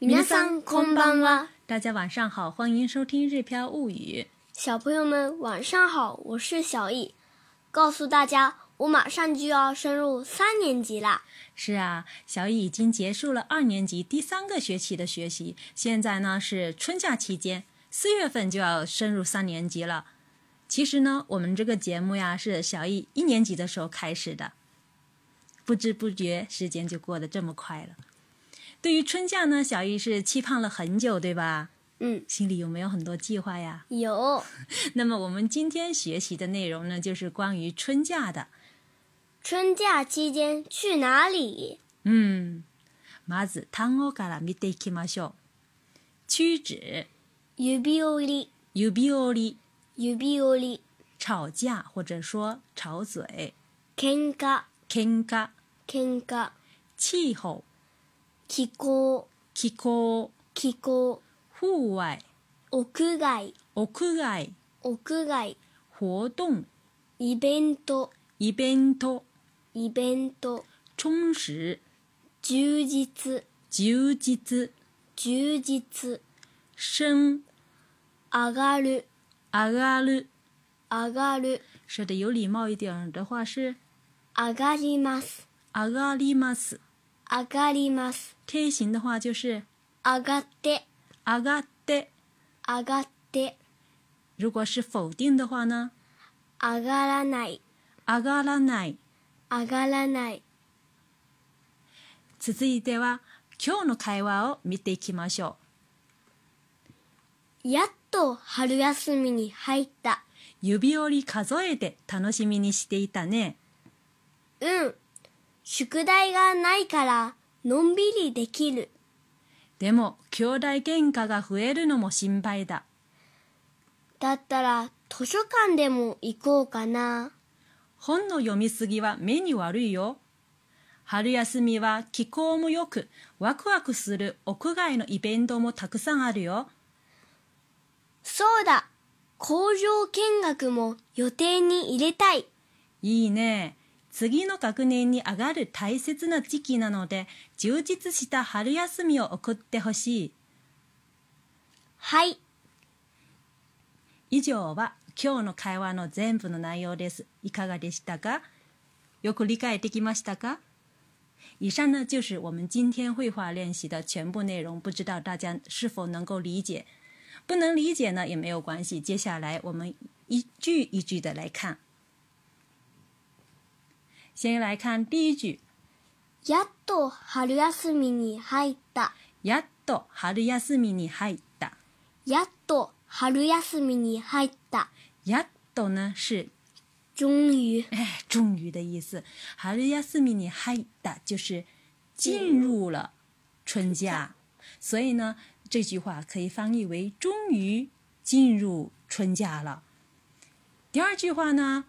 こん空んは。大家晚上好，欢迎收听《日飘物语》。小朋友们晚上好，我是小易，告诉大家，我马上就要升入三年级了。是啊，小易已经结束了二年级第三个学期的学习，现在呢是春假期间，四月份就要升入三年级了。其实呢，我们这个节目呀，是小易一年级的时候开始的，不知不觉时间就过得这么快了。对于春假呢，小易是期盼了很久，对吧？嗯，心里有没有很多计划呀？有。那么我们今天学习的内容呢，就是关于春假的。春假期间去哪里？嗯，麻子。去指。有暴力。有暴力。有暴力。吵架或者说吵嘴。剑客。剑客。剑客。气候。気候気候気候户外屋外屋外屋外活動イベントイベントイベント充实充実充実充実升上がる上がる上がる说的有礼貌一点的话是上がります上がります上がります。K 型的话就是上がって、上がって、上がって。如果是否定的话呢？上がらない、上がらない、上がらない。続いては今日の会話を見ていきましょう。やっと春休みに入った。指折り数えて楽しみにしていたね。うん。宿題がないからのんびりできる。でも、兄弟喧嘩が増えるのも心配だ。だったら、図書館でも行こうかな。本の読みすぎは目に悪いよ。春休みは気候もよく、ワクワクする屋外のイベントもたくさんあるよ。そうだ工場見学も予定に入れたい。いいね。次の学年に上がる大切な時期なので充実した春休みを送ってほしいはい以上は今日の会話の全部の内容ですいかがでしたかよく理解できましたか以上呢就是我们今天绘画练习的全部内容，不知道大家是否能够理解？不能理解呢也没有关系，接下来我们一句一句的来看。先来看第一句，やっと春休みに入った。やっと春休みに入った。やっと春休みに入った。やっと呢是终于，哎，终于的意思。春休みに入った就是进入了春假，所以呢，这句话可以翻译为终于进入春假了。第二句话呢，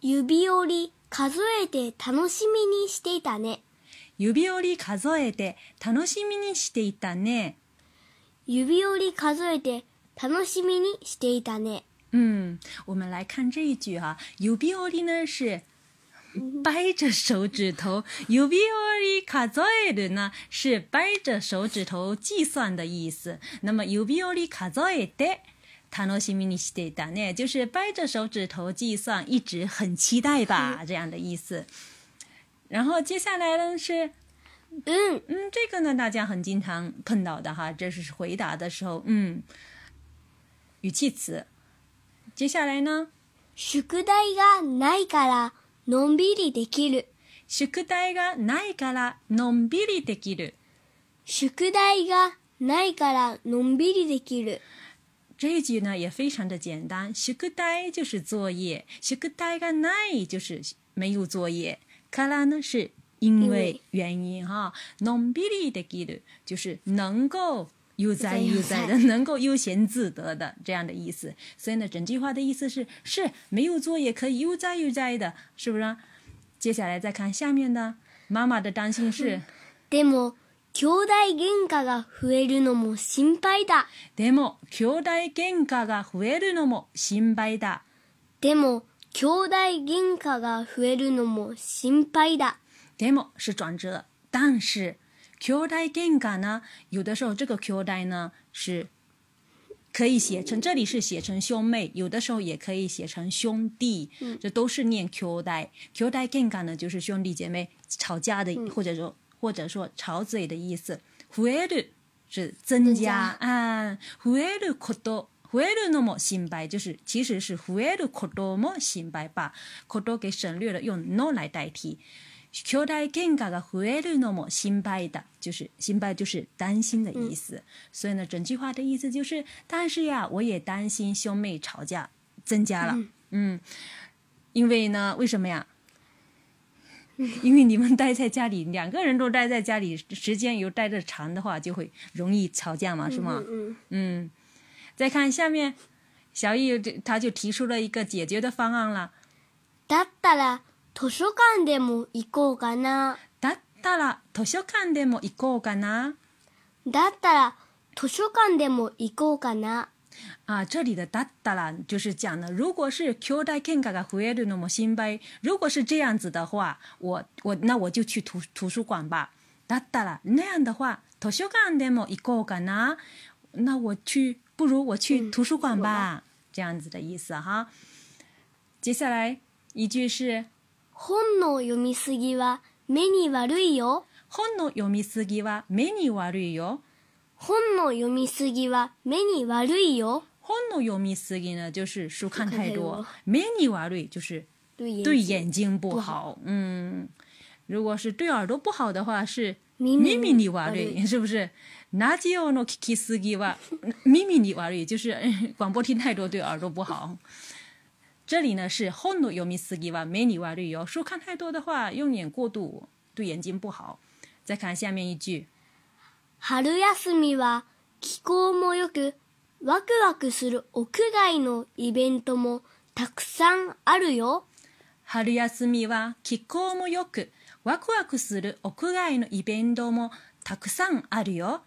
ゆびり。数えて楽しみにしていたね。指折り数えて楽しみにしていたね。指折り数えて楽しみにしていたね。嗯，我们来看这一句哈、啊，指折り呢是掰着手指头，指折り数える呢是掰着手指头计算的意思。那么指折り数えてタロシミニシテだね，就是掰着手指头计算，一直很期待吧，这样的意思。然后接下来呢是，嗯嗯，这个呢大家很经常碰到的哈，这是回答的时候，嗯，语气词。接下来呢，宿題がないからのんびりできる。宿題がないからのんびりできる。宿題がないからのんびりできる。这一句呢也非常的简单 s h u 就是作业 s h u k u i ga n 就是没有作业 k a 呢是因为原因哈，nonbiri dekiu 就是能够悠哉悠哉的，能够悠闲自得的这样的意思，所以呢整句话的意思是是没有作业可以悠哉悠哉的，是不是？接下来再看下面的，妈妈的担心是 d e 兄弟喧嘩が増えるのも心配だ。でも、兄弟喧嘩が増えるのも心配だ。でも、兄弟喧嘩が増えるのも心配だ。でも是转折，但是兄弟喧嘩呢，有的时候这个兄弟呢是可以写成，这里是写成兄妹，有的时候也可以写成兄弟，嗯、这都是念 Q 代。Q 代 g a n 呢，就是兄弟姐妹吵架的，嗯、或者说或者说吵嘴的意思，増える是增加啊，増えること。ふえるノモ心配就是其实是ふえるこども心配吧，こど给省略了，用 no 来代替。巨大変化がふえるノモ心配的，就是心配就是担心的意思。所以呢，整句话的意思就是，但是呀，我也担心兄妹吵架增加了。嗯，因为呢，为什么呀？因为你们待在家里，两个人都待在家里时间又待的长的话，就会容易吵架嘛，是吗？嗯，嗯。再看下面，小玉他就提出了一个解决的方案了。だったら図書館でも行こうかな。だったら図書館でも行こうかな。だったら図書館でも行こうかな。啊，这里的哒哒啦就是讲了，如果是 q 代 kenga 噶 huiru 那么新呗，如果是这样子的话，我我那我就去图图书馆吧。哒哒啦，那样的话，退休干 demo 一个干呐，那我去，不如我去图书馆吧，这样子的意思哈。接下来一句是，本の読みすぎは目に悪いよ。本の読みすぎは目に悪いよ。本の読みすぎは目に悪いよ。本の読みすぎ呢，就是书看太多。目に悪い就是对眼睛不好。嗯，如果是对耳朵不好的话是耳に悪い，是不是？ラジオの聞きすぎは耳に悪い，就是广播听太多对耳朵不好。这里呢是本の読みすぎは目に悪いよ。书看太多的话，用眼过度对眼睛不好。再看下面一句。春休みは気候も良くワクワクする屋外のイベントもたくさんあるよ。春休みは気候も良くワクワクする屋外のイベントもたくさんあるよ。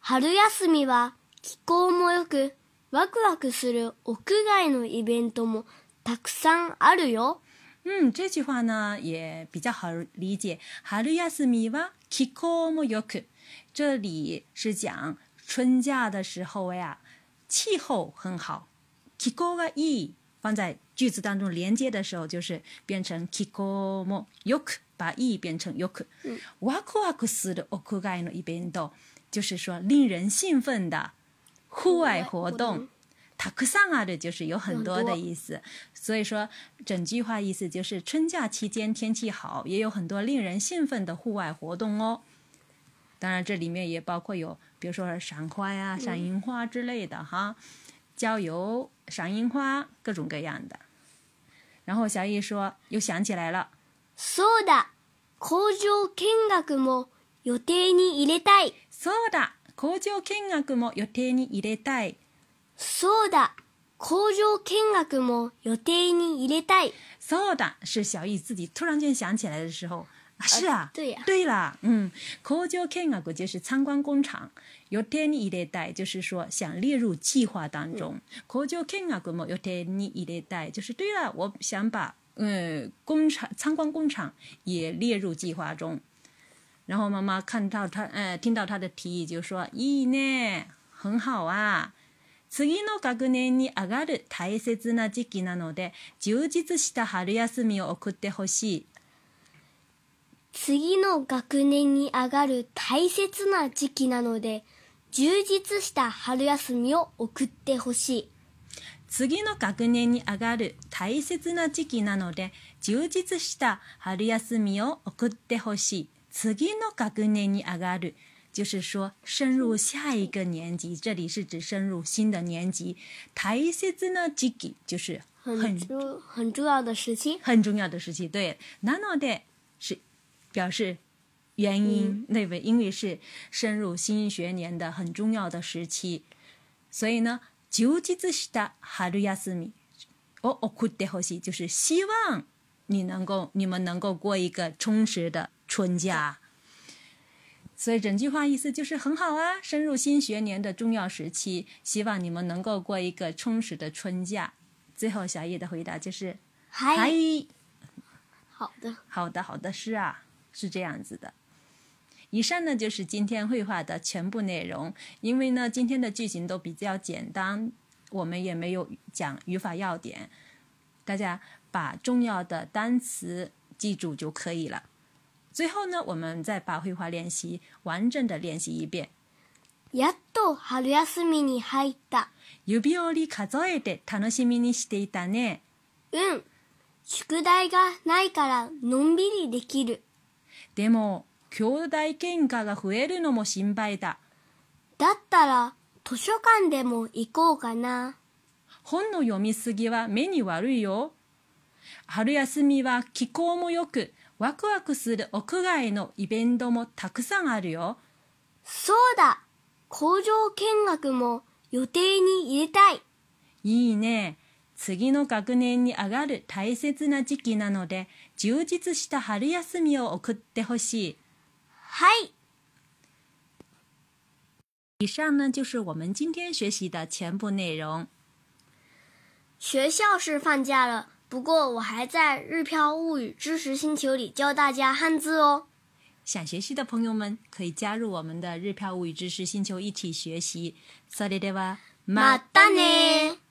春休みは気候も良くワクワクする屋外のイベントもたくさんあるよ。嗯，这句话呢也比较好理解。哈鲁亚斯米哇，キコモヨク，这里是讲春假的时候呀，气候很好。キコがイ放在句子当中连接的时候，就是变成キコモヨク，把イ变成ヨク。ワクワクする屋外のイベント，就是说令人兴奋的户外活动。可上啊，这就是有很多的意思。所以说，整句话意思就是春假期间天气好，也有很多令人兴奋的户外活动哦。当然，这里面也包括有，比如说赏花啊、赏樱花之类的哈，郊游、赏樱花，各种各样的。然后小易说，又想起来了。そうだ、工場見学も予定に入れたい。そうだ、工場見学も予定に入れたい。そうだ。工場見学も予定に入れたい。そうだ，是小易自己突然间想起来的时候。是啊，对呀，对啦，嗯，工厂见学估计是参观工厂。予定入一列带，就是说想列入计划当中。工厂见学も予定入一列带，就是对了，我想把嗯工厂参观工厂也列入计划中。然后妈妈看到他，哎，听到他的提议，就说：“咦呢，很好啊。”次の学年に上がる大切な時期なので充実した春休みを送ってほしい次の学年に上がる大切な時期なので充実した春休みを送ってほしい次の学年に上がる大切な時期なので充実した春休みを送ってほしい次の学年に上がる就是说，升入下一个年级，这里是指升入新的年级。台西子呢，即即就是很很重要的时期，很重要的时期。对，なので是表示原因，那位因为是升入新学年的很重要的时期，所以呢，久吉子西的哈鲁亚斯米，哦哦，库的后就是希望你能够、你们能够过一个充实的春假。所以整句话意思就是很好啊！深入新学年的重要时期，希望你们能够过一个充实的春假。最后，小叶的回答就是：“嗨，好的，好的，好的，是啊，是这样子的。”以上呢就是今天绘画的全部内容。因为呢今天的剧情都比较简单，我们也没有讲语法要点，大家把重要的单词记住就可以了。最後呢，我们再把绘画练习完整的练习一遍。やっと春休みに入った。指折り数えて楽しみにしていたね。うん。宿題がないからのんびりできる。でも、兄弟喧嘩が増えるのも心配だ。だったら、図書館でも行こうかな。本の読みすぎは目に悪いよ。春休みは気候も良く、ワクワクする屋外のイベントもたくさんあるよ。そうだ工場見学も予定に入れたい。いいね。次の学年に上がる大切な時期なので、充実した春休みを送ってほしい。はい。以上呢就是我们今天学习的全部内容。学校是放假了。不过，我还在《日漂物语知识星球》里教大家汉字哦。想学习的朋友们可以加入我们的《日漂物语知识星球》一起学习，萨列德哇，またね